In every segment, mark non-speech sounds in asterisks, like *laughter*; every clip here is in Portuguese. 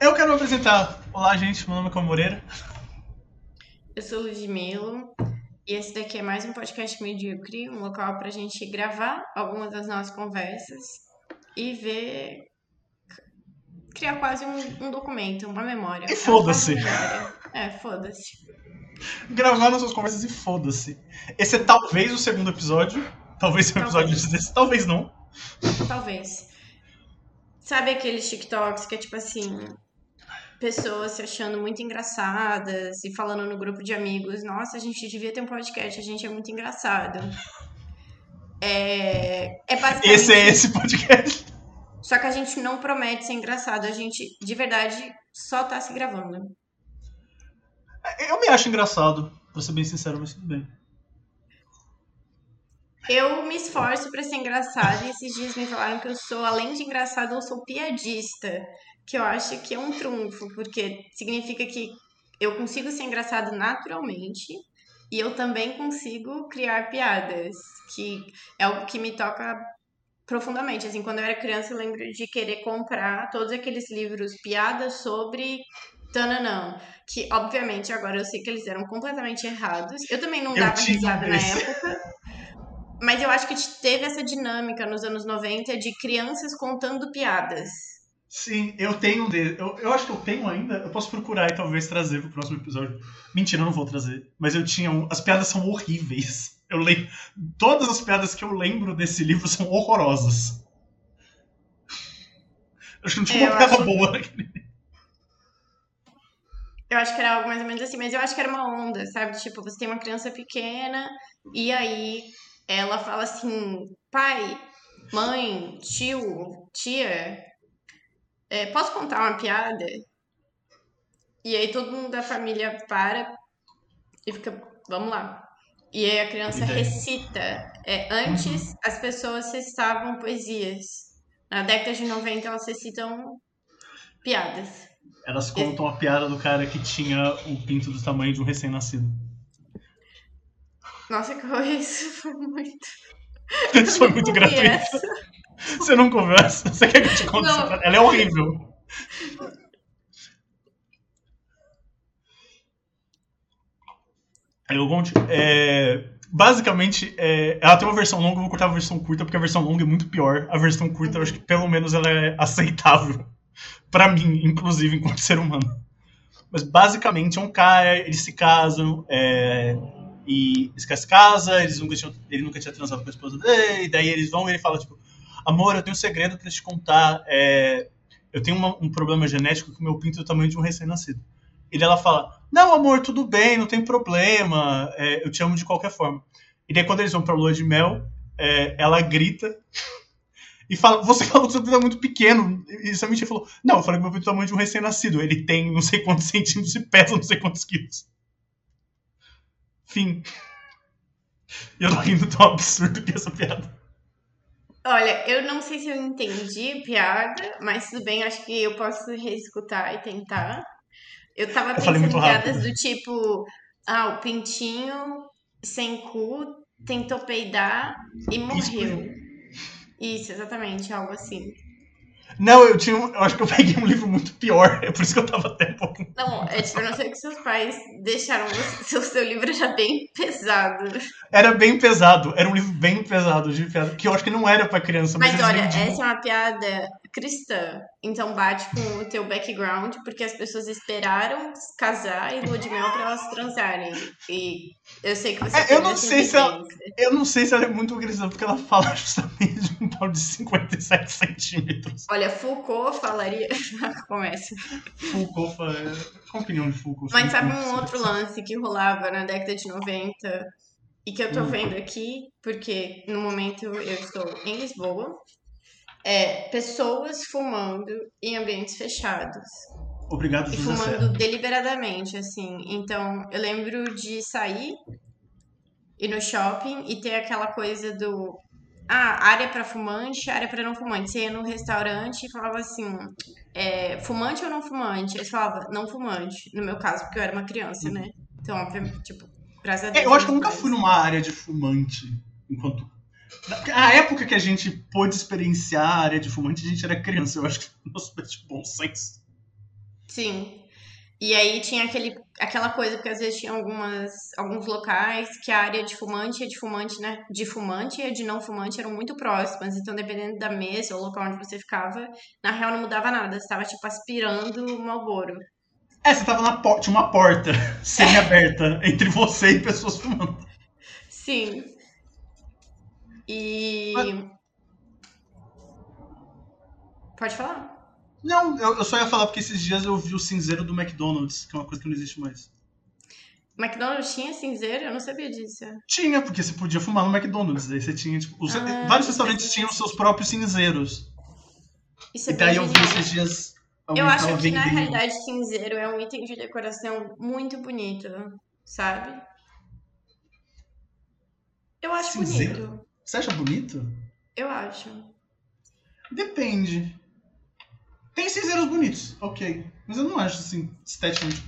Eu quero me apresentar. Olá, gente. Meu nome é Cam Moreira. Eu sou Ludmilo e esse daqui é mais um podcast medíocre, um local pra gente gravar algumas das nossas conversas e ver. criar quase um, um documento, uma memória. E foda-se. É, memória. É, foda-se. Gravar nossas conversas e foda-se. Esse é talvez o segundo episódio. Talvez seja um episódio Talvez. desse. Talvez não. Talvez. Sabe aqueles TikToks que é tipo assim. Pessoas se achando muito engraçadas e falando no grupo de amigos: Nossa, a gente devia ter um podcast, a gente é muito engraçado. É, é basicamente. Esse é esse podcast. Só que a gente não promete ser engraçado, a gente de verdade só tá se gravando. Eu me acho engraçado, pra ser bem sincero, mas tudo bem. Eu me esforço pra ser engraçada e esses dias me falaram que eu sou, além de engraçada, eu sou piadista. Que eu acho que é um trunfo, porque significa que eu consigo ser engraçado naturalmente e eu também consigo criar piadas, que é algo que me toca profundamente. Assim, quando eu era criança, eu lembro de querer comprar todos aqueles livros piadas sobre Tananã, que obviamente agora eu sei que eles eram completamente errados. Eu também não dava risada na época. Mas eu acho que teve essa dinâmica nos anos 90 de crianças contando piadas. Sim, eu tenho um de... eu, eu acho que eu tenho ainda. Eu posso procurar e talvez trazer pro próximo episódio. Mentira, eu não vou trazer. Mas eu tinha um. As piadas são horríveis. Eu lembro. Todas as piadas que eu lembro desse livro são horrorosas. Acho que não tinha É, uma eu piada acho- boa. Eu acho que era algo mais ou menos assim, mas eu acho que era uma onda, sabe? Tipo, você tem uma criança pequena e aí ela fala assim: pai, mãe, tio, tia, é, posso contar uma piada? E aí todo mundo da família para e fica, vamos lá. E aí a criança recita. É, antes as pessoas recitavam poesias. Na década de 90 elas recitam piadas. Elas contam a piada do cara que tinha o pinto do tamanho de um recém-nascido. Nossa, que horror, isso foi muito. *laughs* Isso foi muito gratuito. essa. Você não conversa? Você quer que eu te conte? Não. Ela é horrível. Eu conte. É, basicamente, é, ela tem uma versão longa, eu vou cortar a versão curta, porque a versão longa é muito pior. A versão curta, eu acho que pelo menos ela é aceitável. *laughs* Pra mim, inclusive, enquanto ser humano. Mas basicamente é um cara, eles se casam, é, e se casa, eles nunca tinham, ele nunca tinha transado com a esposa dele, e daí eles vão e ele fala, tipo, amor, eu tenho um segredo pra te contar, é, eu tenho uma- um problema genético que o meu pinto é do tamanho de um recém-nascido. E ela fala, não, amor, tudo bem, não tem problema, é, eu te amo de qualquer forma. E daí quando eles vão pra lua de mel, é, ela grita *laughs* e fala, você *laughs* falou que seu pinto é muito pequeno. E essa mentira falou, não, eu falei que meu pinto é do tamanho de um recém-nascido, ele tem não sei quantos centímetros e pesa não sei quantos quilos. Fim. *laughs* E eu tô rindo tão absurdo que é essa piada. Olha, eu não sei se eu entendi a piada, mas tudo bem, acho que eu posso reescutar e tentar. Eu tava pensando em piadas do tipo, ah, o pintinho sem cu tentou peidar e morreu. Isso, exatamente, algo assim. Não, eu tinha. um- Eu acho que eu peguei um livro muito pior. É por isso que eu tava até um pouco. *laughs* Não, é tipo, eu não sei que seus pais deixaram o *laughs* seu livro já bem pesado. Era bem pesado. Era um livro bem pesado de piada. Que eu acho que não era pra criança, mas, Mas olha, vendiam. essa é uma piada cristã. Então bate com o teu background, porque as pessoas esperaram casar e lua de mel pra elas transarem. E eu sei que você É, eu não sei se ela-. Eu não sei se ela é muito cristã, porque ela fala justamente de um pau de 57 centímetros. Olha, Foucault falaria. *laughs* Começa. Foucault, fa- qual a opinião de Foucault? Mas sabe um outro lance que rolava na década de 90 e que eu tô Hum. vendo aqui, porque no momento eu estou em Lisboa? É pessoas fumando em ambientes fechados. Obrigado, E fumando Serra. deliberadamente, assim. Então, eu lembro de sair, ir no shopping e ter aquela coisa do. Ah, área pra fumante, área pra não fumante. Você ia no restaurante e falava assim: é, fumante ou não fumante? Eles falavam, não fumante. No meu caso, porque eu era uma criança, né? Então, obviamente, tipo, graças a Deus. É, eu acho que eu nunca fui numa área de fumante enquanto. A época que a gente pôde experienciar a área de fumante, a gente era criança. Eu acho que *laughs* nosso pés de bom senso. Sim. E aí tinha aquele, aquela coisa, porque às vezes tinha algumas, alguns locais que a área de fumante e de fumante, né? De fumante e de não fumante eram muito próximas. Então, dependendo da mesa ou local onde você ficava, na real não mudava nada. Você tava, tipo, aspirando o Malboro. É, você tava na porta, tinha uma porta *laughs* semi-aberta entre você e pessoas fumando. Sim. E. Mas- Pode falar. Não, eu, eu só ia falar porque esses dias eu vi o cinzeiro do McDonald's, que é uma coisa que não existe mais. McDonald's tinha cinzeiro? Eu não sabia disso. Tinha, porque você podia fumar no McDonald's. Aí você tinha, tipo, os- Ah, vários restaurantes tinham seus próprios cinzeiros. Isso é e daí eu vi esses dias. Eu acho que na vendendo. realidade cinzeiro é um item de decoração muito bonito, sabe? Eu acho Cinzeiro? bonito. Você acha bonito? Eu acho. Depende. Tem cinzeiros bonitos, ok. Mas eu não acho assim, esteticamente.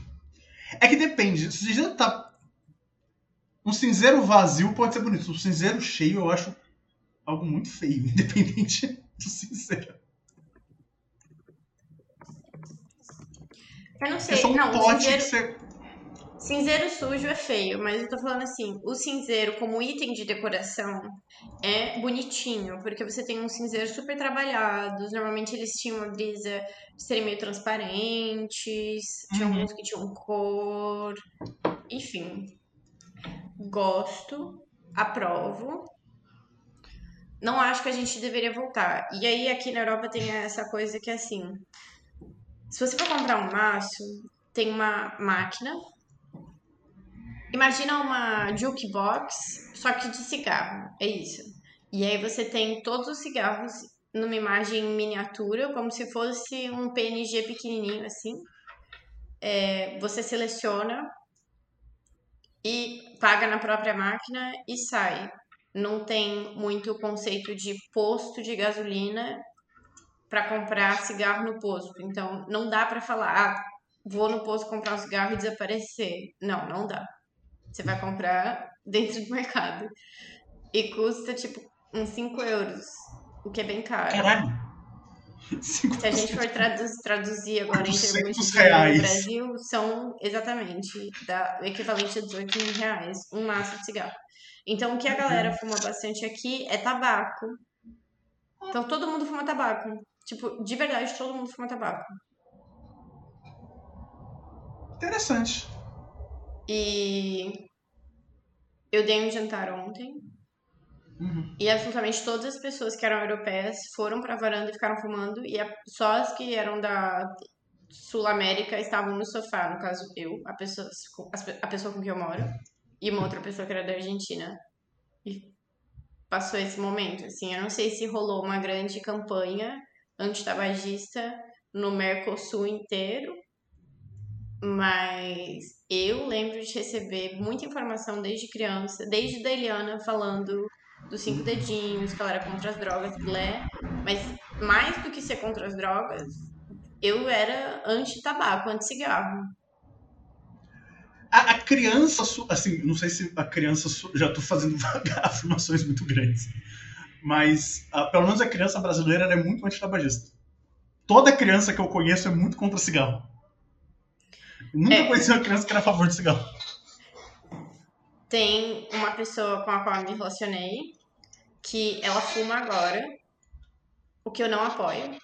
É que depende. Se o cinzeiro tá. Um cinzeiro vazio pode ser bonito. Um cinzeiro cheio eu acho algo muito feio, *laughs* independente do cinzeiro. Eu não É sei. só um não, pote cinzeiro, que você. Cinzeiro sujo é feio, mas eu tô falando assim, o cinzeiro como item de decoração é bonitinho, porque você tem uns cinzeiros super trabalhados, normalmente eles tinham uma brisa de serem meio transparentes, tinha Uhum. alguns que tinham cor, enfim. Gosto, aprovo. Não acho que a gente deveria voltar. E aí aqui na Europa tem essa coisa que é assim, se você for comprar um maço, tem uma máquina. Imagina uma jukebox, só que de cigarro. É isso. E aí você tem todos os cigarros numa imagem miniatura, como se fosse um PNG pequenininho assim. É, você seleciona e paga na própria máquina e sai. Não tem muito conceito de posto de gasolina para comprar cigarro no posto. Então, não dá para falar, ah, vou no posto comprar um cigarro e desaparecer. Não, não dá. Você vai comprar dentro do mercado. E custa, tipo, uns 5 euros, o que é bem caro. Caralho! Se a gente for traduz- traduzir agora em termos 400 de reais. no Brasil, são exatamente da, o equivalente a 18 mil reais, um maço de cigarro. Então, o que a galera fuma bastante aqui é tabaco. Então, todo mundo fuma tabaco. Tipo, de verdade, todo mundo fuma tabaco. Interessante. E eu dei um jantar ontem Uhum. e absolutamente todas as pessoas que eram europeias foram pra varanda e ficaram fumando e só as que eram da Sul América estavam no sofá, no caso eu, a pessoa, a pessoa com quem eu moro e uma outra pessoa que era da Argentina. E passou esse momento, assim, eu não sei se rolou uma grande campanha antitabagista no Mercosul inteiro, mas eu lembro de receber muita informação desde criança, desde da Eliana falando dos cinco dedinhos, que ela era contra as drogas, blé. Mas mais do que ser contra as drogas, eu era anti-tabaco, anti-cigarro. A, a criança, assim, não sei se a criança, já tô fazendo *laughs* afirmações muito grandes, mas ah, pelo menos a criança brasileira é muito antitabagista. Toda criança que eu conheço é muito contra cigarro. Nunca É. conheci uma criança que era a favor de cigarro. Tem uma pessoa com a qual eu me relacionei que ela fuma agora, o que eu não apoio,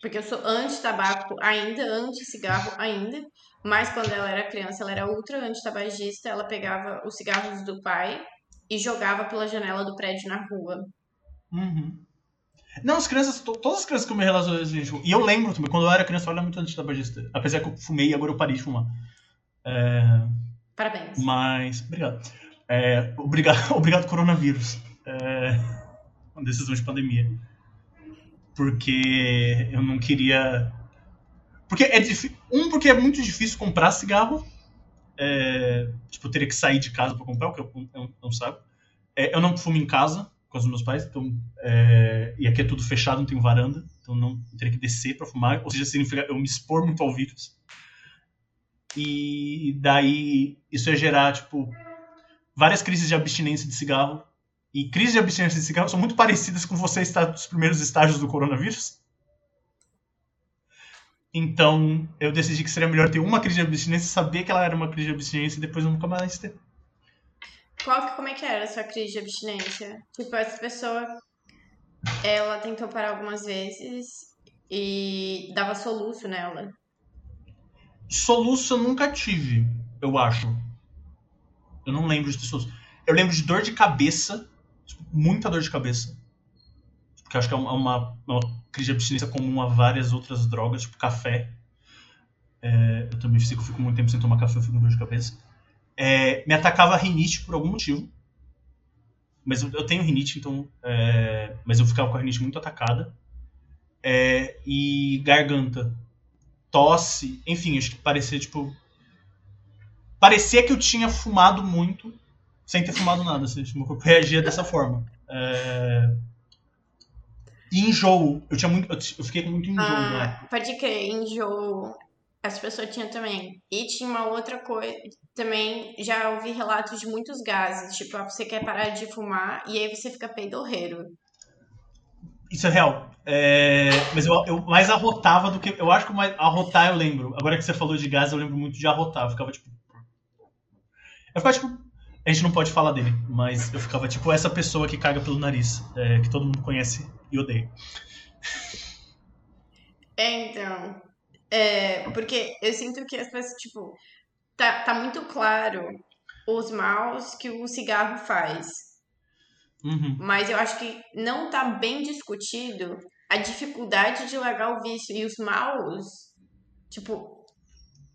porque eu sou anti-tabaco ainda, anti-cigarro ainda, mas quando ela era criança ela era ultra anti-tabagista, ela pegava os cigarros do pai e jogava pela janela do prédio na rua. Uhum. Não, as crianças, to- todas as crianças que eu me relacionei, gente, e eu lembro também, quando eu era criança eu era muito antitabagista, apesar que eu fumei e agora eu parei de fumar. É, Parabéns. Mas, obrigado. É, obrigado, *laughs* obrigado coronavírus. É, uma decisão de pandemia. Porque eu não queria. Porque é difícil. Um, porque é muito difícil comprar cigarro. É, tipo, eu teria que sair de casa para comprar, o que eu sabe. É, eu não fumo em casa com os meus pais, então. é, e aqui é tudo fechado, não tem varanda. Então não teria que descer para fumar. Ou seja, significa eu me expor muito ao vírus. E daí isso ia gerar, tipo, várias crises de abstinência de cigarro. E crises de abstinência de cigarro são muito parecidas com você estar nos primeiros estágios do coronavírus. Então, eu decidi que seria melhor ter uma crise de abstinência, saber que ela era uma crise de abstinência e depois nunca mais ter. Qual, como é que era a sua crise de abstinência? Tipo, essa pessoa, ela tentou parar algumas vezes e dava soluço nela. Soluço eu nunca tive, eu acho. Eu não lembro de soluço. Eu lembro de dor de cabeça, tipo, muita dor de cabeça. Que eu acho que é uma, uma, uma crise de abstinência comum a várias outras drogas, tipo café. É, eu também fico, fico muito tempo sem tomar café, eu fico com dor de cabeça. É, me atacava rinite por algum motivo. Mas eu, eu tenho rinite, então. É, mas eu ficava com a rinite muito atacada. É, e garganta. Tosse. Enfim, acho que parecia tipo. Parecia que eu tinha fumado muito sem ter fumado nada. Assim, tipo, meu corpo reagia dessa forma. É... E enjoo. Eu tinha muito. Eu fiquei com muito enjoo, Ah, né? pode crer, enjoo. As pessoas tinham também. E tinha uma outra coisa. Também já ouvi relatos de muitos gases. Tipo, ah, você quer parar de fumar e aí você fica peidorreiro. Isso é real. É, Mas eu, eu mais arrotava do que. Eu acho que mais arrotar eu lembro. Agora que você falou de gás, eu lembro muito de arrotar. Eu ficava tipo. Eu ficava tipo. A gente não pode falar dele, mas eu ficava tipo essa pessoa que caga pelo nariz, é, que todo mundo conhece e odeia. É, então. É, porque eu sinto que as pessoas, tipo, tá, tá muito claro os maus que o cigarro faz. Uhum. Mas eu acho que não tá bem discutido a dificuldade de largar o vício e os maus, tipo,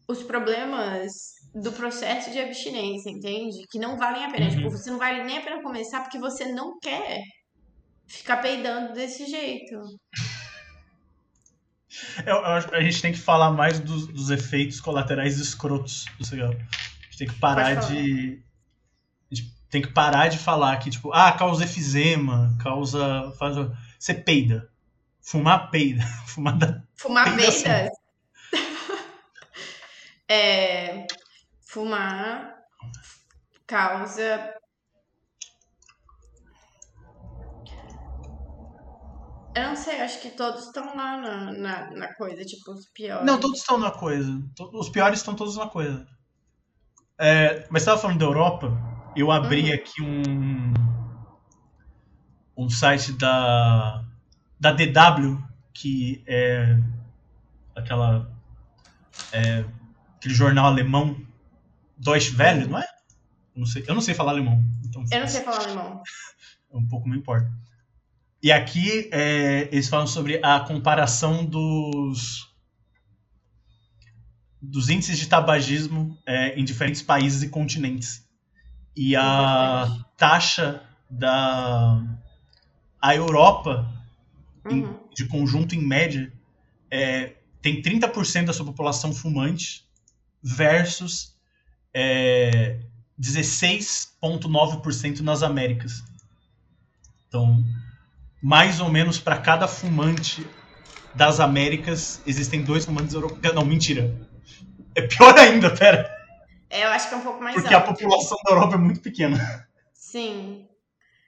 os problemas do processo de abstinência, entende? Que não valem a pena. Uhum. Tipo, você não vale nem a pena começar porque você não quer ficar peidando desse jeito. Eu, eu a gente tem que falar mais dos, dos efeitos colaterais escrotos do cigarro. A gente tem que parar de. A gente tem que parar de falar que, tipo, ah, causa efizema, causa. Faz... Você peida. Fumar peida. *laughs* Fumar da. Fumar Peidação. peidas. *laughs* é, fumar causa. Eu não sei, acho que todos estão lá na, na, na coisa, tipo, os piores. Não, todos estão na coisa. Os piores estão todos na coisa. É, mas você estava falando da Europa, eu abri Uhum. aqui um. um site da. da DW, que é aquela. é, aquele jornal alemão, Deutsche Welle, não é? Eu não sei, eu não sei falar alemão, então Eu não sei falar alemão. *laughs* um pouco me importa. E aqui é, eles falam sobre a comparação dos dos índices de tabagismo é, em diferentes países e continentes. E a taxa da a Europa em- Uhum. de conjunto em média é, tem 30% da sua população fumante versus é, 16,9% nas Américas. Então, mais ou menos para cada fumante das Américas existem dois fumantes europeus. Não, mentira. É pior ainda, pera. É, eu acho que é um pouco mais Porque a alto. população da Europa é muito pequena. Sim.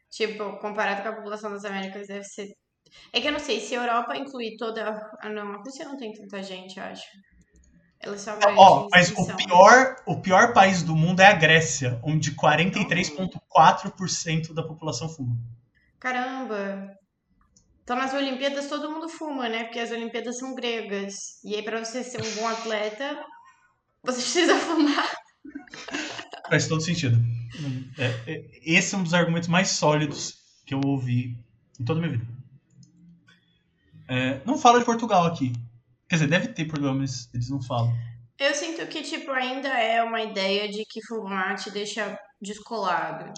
Tipo, comparado com a população das Américas, deve ser. É que eu não sei, se a Europa incluir toda. Ah, não, a Rússia não tem tanta gente, eu acho. Ela só grande Ó, mas o pior, o pior país do mundo é a Grécia, onde 43,4% da população fuma. Caramba! Então nas Olimpíadas todo mundo fuma, né? Porque as Olimpíadas são gregas. E aí, pra você ser um bom atleta, você precisa fumar. Faz todo sentido. É, é, esse é um dos argumentos mais sólidos que eu ouvi em toda a minha vida. É, não fala de Portugal aqui. Quer dizer, deve ter Portugal, mas eles não falam. Eu sinto que, tipo, ainda é uma ideia de que fumar te deixa descolado.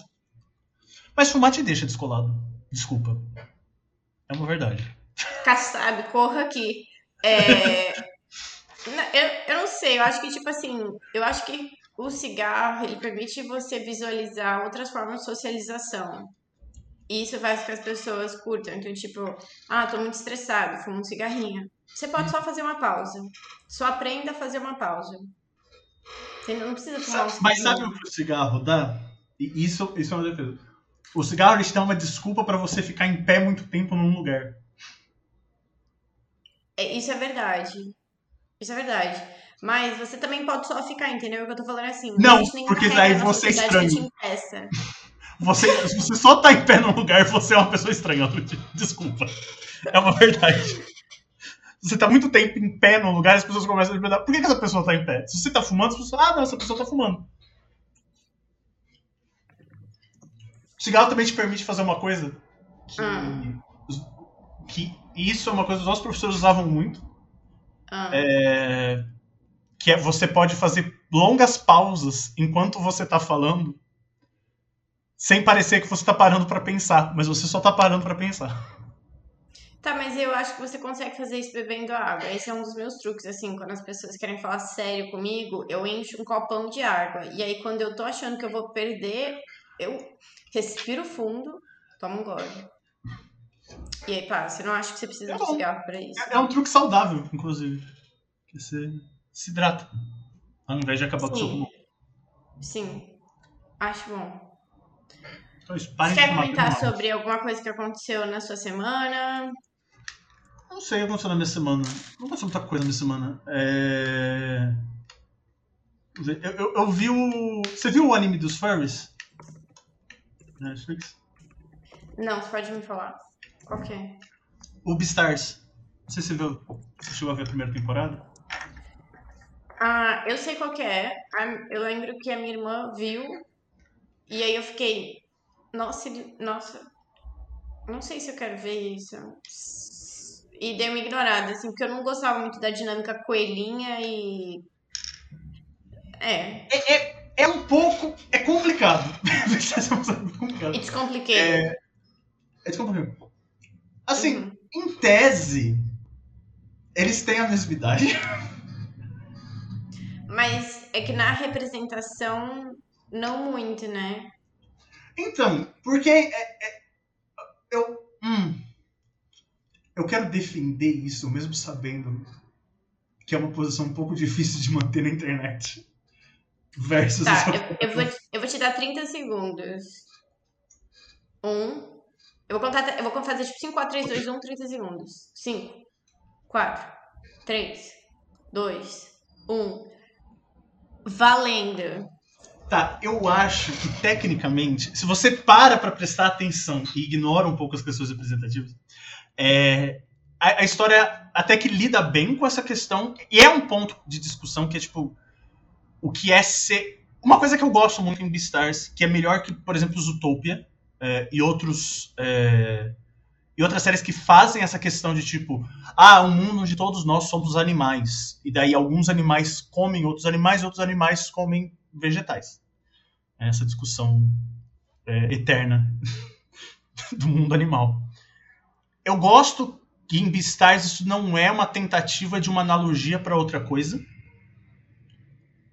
Mas fumar te deixa descolado. Desculpa. É uma verdade. Kassab, corra aqui. É... *laughs* eu, eu não sei, eu acho que, tipo assim, eu acho que o cigarro, ele permite você visualizar outras formas de socialização. E isso faz com que as pessoas curtam. Então, tipo, ah, tô muito estressado, fumo um cigarrinho. Você pode só fazer uma pausa. Só aprenda a fazer uma pausa. Você não precisa fumar um Mas sabe o que o cigarro dá? Isso, isso é uma defesa. O cigarro te dá uma desculpa pra você ficar em pé muito tempo num lugar. É, isso é verdade. Isso é verdade. Mas você também pode só ficar, entendeu? O que eu tô falando é assim. Não, porque daí na você é estranho. Você, se você só tá em pé num lugar, você é uma pessoa estranha. Desculpa. É uma verdade. Você tá muito tempo em pé num lugar, as pessoas começam a te perguntar por que, que essa pessoa tá em pé? Se você tá fumando, as pessoas ah, não, essa pessoa tá fumando. Cigarro também te permite fazer uma coisa que, Hum. que isso é uma coisa que os nossos professores usavam muito, Ah, é, que é você pode fazer longas pausas enquanto você tá falando, sem parecer que você tá parando pra pensar, mas você só tá parando pra pensar. Tá, mas eu acho que você consegue fazer isso bebendo água. Esse é um dos meus truques, assim, quando as pessoas querem falar sério comigo, eu encho um copão de água. E aí, quando eu tô achando que eu vou perder, eu respiro fundo, tomo um gole. E aí passa. Eu não acho que você precisa É de cigarro pra isso. É, é um truque saudável, inclusive. Que você se hidrata. Ao invés de acabar com o seu Sim. pulmão. Sim. Acho bom. Então, isso, Você quer comentar mal. sobre alguma coisa que aconteceu na sua semana? Eu Não sei o que aconteceu na minha semana. Não aconteceu muita coisa na minha semana. É... Eu, eu, eu vi o. Você viu o anime dos furries? Na Netflix? Não, você pode me falar. Qual que é? Não sei se você viu. Você chegou a ver a primeira temporada? Ah, eu sei qual que é. Eu lembro que a minha irmã viu. E aí eu fiquei. Nossa, ele- nossa. Não sei se eu quero ver isso. E dei uma ignorada, assim, porque eu não gostava muito da dinâmica coelhinha e. É. É, é, é um pouco. É complicado. *laughs* é. It's complicated. É, é complicado. Assim, Uhum. em tese, eles têm a mesma idade. Mas é que na representação, não muito, né? Então, porque é- é- eu. hum, eu quero defender isso, mesmo sabendo que é uma posição um pouco difícil de manter na internet. Versus Tá, eu, eu, vou, te- eu vou te dar 30 segundos. Um. Eu vou contar, eu vou fazer tipo 5, 4, 3, 2, 1, 30 segundos. 5, 4, 3, 2, 1. Valendo. Tá, eu acho que tecnicamente, se você para pra prestar atenção e ignora um pouco as questões representativas, é, a, a história até que lida bem com essa questão, e é um ponto de discussão que é tipo, o que é ser. Uma coisa que eu gosto muito em Beastars, que é melhor que, por exemplo, Zootopia é, e outros. é, e outras séries que fazem essa questão de tipo, ah, um mundo onde todos nós somos animais. E daí alguns animais comem outros animais outros animais comem vegetais. É Essa discussão é, eterna *laughs* do mundo animal. Eu gosto que em Beastars isso não é uma tentativa de uma analogia para outra coisa.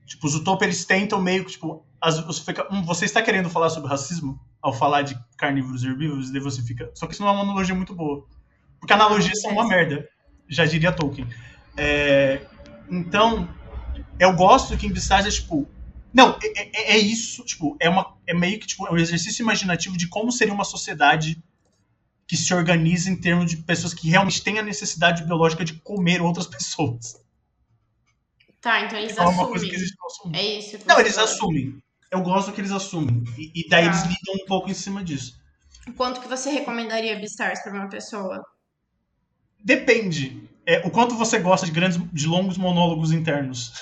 Tipo, os Utopia eles tentam meio que, tipo, as- você, fica, hum, você está querendo falar sobre racismo ao falar de carnívoros e herbívoros, e daí você fica. Só que isso não é uma analogia muito boa. Porque analogias são uma merda. Já diria Tolkien. É, então, eu gosto que em Beastars é tipo. Não, é, é- é isso, tipo, é, uma, é meio que tipo, é um exercício imaginativo de como seria uma sociedade que se organiza em termos de pessoas que realmente têm a necessidade biológica de comer outras *laughs* pessoas. Tá, então eles É uma coisa que assumem. no nosso mundo. É isso Não, eles assumem. Eu gosto que eles assumem. E, e daí Tá. eles lidam um pouco em cima disso. Quanto que você recomendaria Beastars pra uma pessoa? Depende. É, o quanto você gosta de grandes, de longos monólogos internos.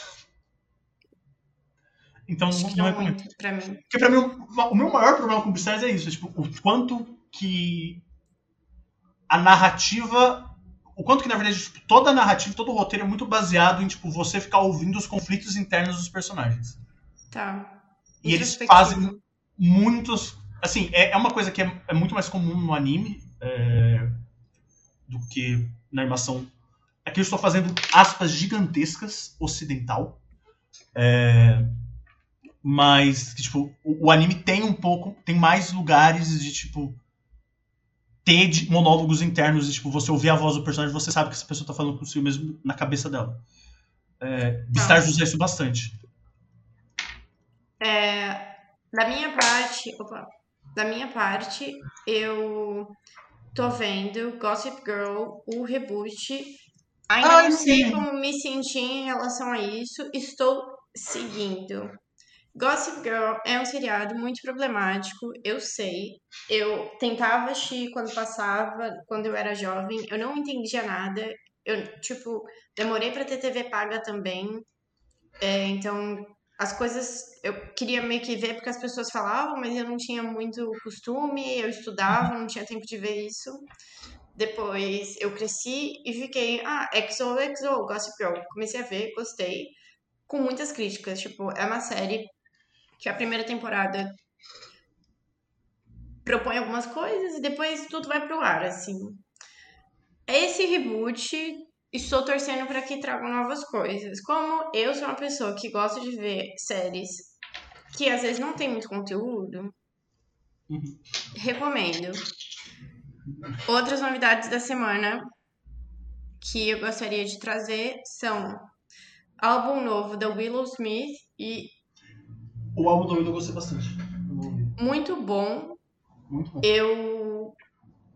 Então, Acho que não não recomendo. muito pra mim. Porque pra mim, o o meu maior problema com Beastars é isso. é, tipo, o quanto que a narrativa... O quanto que, na verdade, tipo, toda a narrativa, todo o roteiro é muito baseado em, tipo, você ficar ouvindo os conflitos internos dos personagens. Tá. E eles fazem muitos. Assim, é, é uma coisa que é, é muito mais comum no anime é, do que na animação. Aqui eu estou fazendo aspas gigantescas ocidental. É, mas, tipo, o, o anime tem um pouco. Tem mais lugares de, tipo. Ter de monólogos internos e, tipo, você ouvir a voz do personagem você sabe que essa pessoa tá falando consigo mesmo na cabeça dela. É, Beastars usa isso bastante. É, da minha parte, opa, da minha parte, eu tô vendo Gossip Girl, o reboot, Ainda Ai, não sei como me sentir em relação a isso. Estou seguindo. Gossip Girl é um seriado muito problemático, eu sei. Eu tentava assistir quando passava, quando eu era jovem, eu não entendia nada. Eu, tipo, demorei pra ter TV paga também. É, então, as coisas eu queria meio que ver porque as pessoas falavam, mas eu não tinha muito costume, eu estudava, não tinha tempo de ver isso. Depois eu cresci e fiquei, ah, XO, XO, Gossip Girl. Comecei a ver, gostei. Com muitas críticas, tipo, é uma série que a primeira temporada propõe algumas coisas e depois tudo vai pro ar, assim. Esse reboot, estou torcendo para que tragam novas coisas. Como eu sou uma pessoa que gosta de ver séries que às vezes não tem muito conteúdo, Uhum. recomendo. Outras novidades da semana que eu gostaria de trazer são álbum novo da Willow Smith e O álbum do Willow eu gostei bastante. Eu muito bom. Muito bom. Eu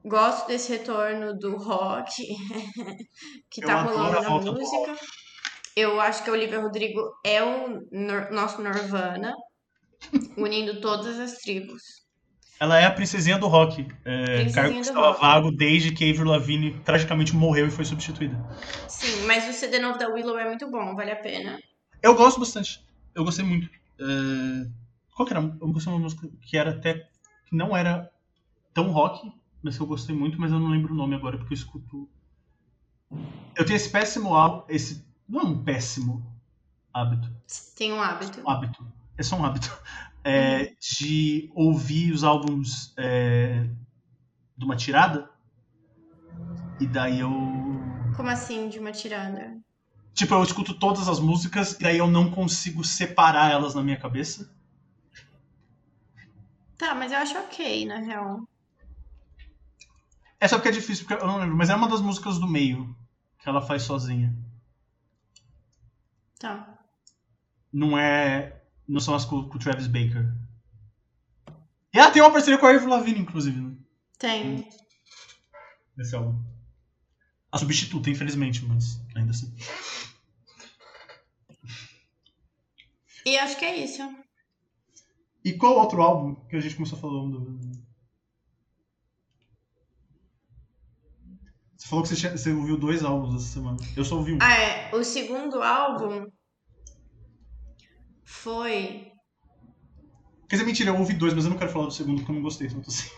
gosto desse retorno do rock *laughs* que tá rolando na música. Eu acho que a Olivia Rodrigo é o nor- nosso Nirvana, *laughs* unindo todas as tribos. Ela é a princesinha do rock. É, cargo que estava vago desde que Avril Lavigne tragicamente morreu e foi substituída. Sim, mas o CD novo da Willow é muito bom, vale a pena. Eu gosto bastante. Eu gostei muito. É, Qual que era? Eu gostei de uma música que era até. que não era tão rock, mas que eu gostei muito, mas eu não lembro o nome agora, porque eu escuto. Eu tenho esse péssimo hábito. Esse. Não é um péssimo hábito. Tem um hábito. Um hábito. É só um hábito. *laughs* É, De ouvir os álbuns é, de uma tirada. E daí eu. Como assim, de uma tirada? Tipo, eu escuto todas as músicas e daí eu não consigo separar elas na minha cabeça. Tá, mas eu acho ok, na real. É só porque é difícil, porque eu não lembro, mas é uma das músicas do meio que ela faz sozinha. Tá. Não é. Não são as com, o Travis Baker. E ela tem uma parceria com a Avril Lavigne, inclusive, né? Tem. Nesse álbum. A substituta, infelizmente, mas ainda assim. E acho que é isso. E qual outro álbum que a gente começou falando? Você falou que você, você ouviu dois álbuns essa semana. Eu só ouvi um. Ah, é. O segundo álbum foi. Quer dizer, mentira, eu ouvi dois, mas eu não quero falar do segundo porque eu não gostei tanto assim.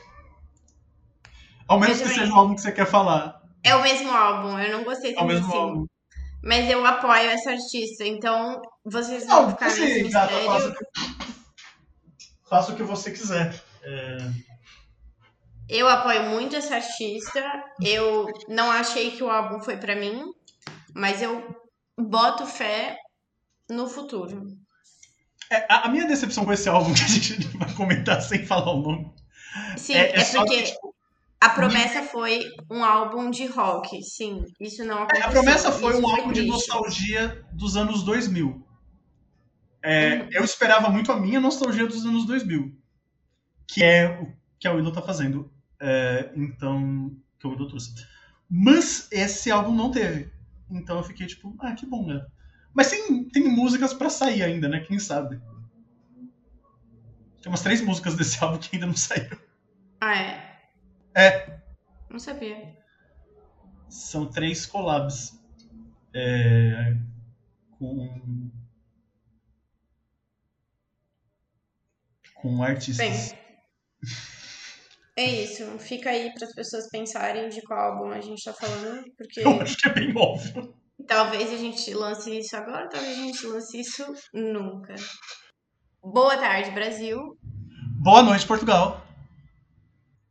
Ao menos que seja o álbum que você quer falar. É o mesmo álbum, eu não gostei É o tanto mesmo assim. álbum. Mas eu apoio essa artista, então vocês Não, vão ficar nesse assim, gata, faça, mistério. faça o que você quiser. É, Eu apoio muito essa artista. Eu não achei que o álbum foi pra mim, mas eu boto fé no futuro. é, a, a minha decepção com esse álbum, *laughs* que a gente vai comentar sem falar o nome, Sim, é, é, é só porque que, tipo, a promessa foi um álbum de rock. Sim, isso não É, aconteceu. a promessa foi Isso um álbum de triste. nostalgia dos anos 2000. É, Uhum. Eu esperava muito a minha nostalgia dos anos 2000, que é o que a Willow tá fazendo. É, então, que a Willow trouxe. Mas esse álbum não teve. Então eu fiquei tipo, ah, que bom, né? Mas tem, tem músicas pra sair ainda, né? Quem sabe? Tem umas três músicas desse *laughs* álbum que ainda não saíram. Ah, é? É. Não sabia. São três collabs. É, com. Com artistas. Bem, é isso. Fica aí para as pessoas pensarem de qual álbum a gente tá falando, porque Eu acho que é bem óbvio. talvez a gente lance isso agora, talvez a gente lance isso nunca. Boa tarde, Brasil. Boa noite, Portugal.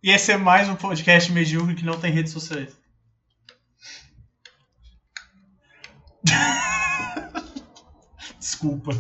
E esse é mais um podcast medíocre que não tem redes sociais. *laughs* Desculpa.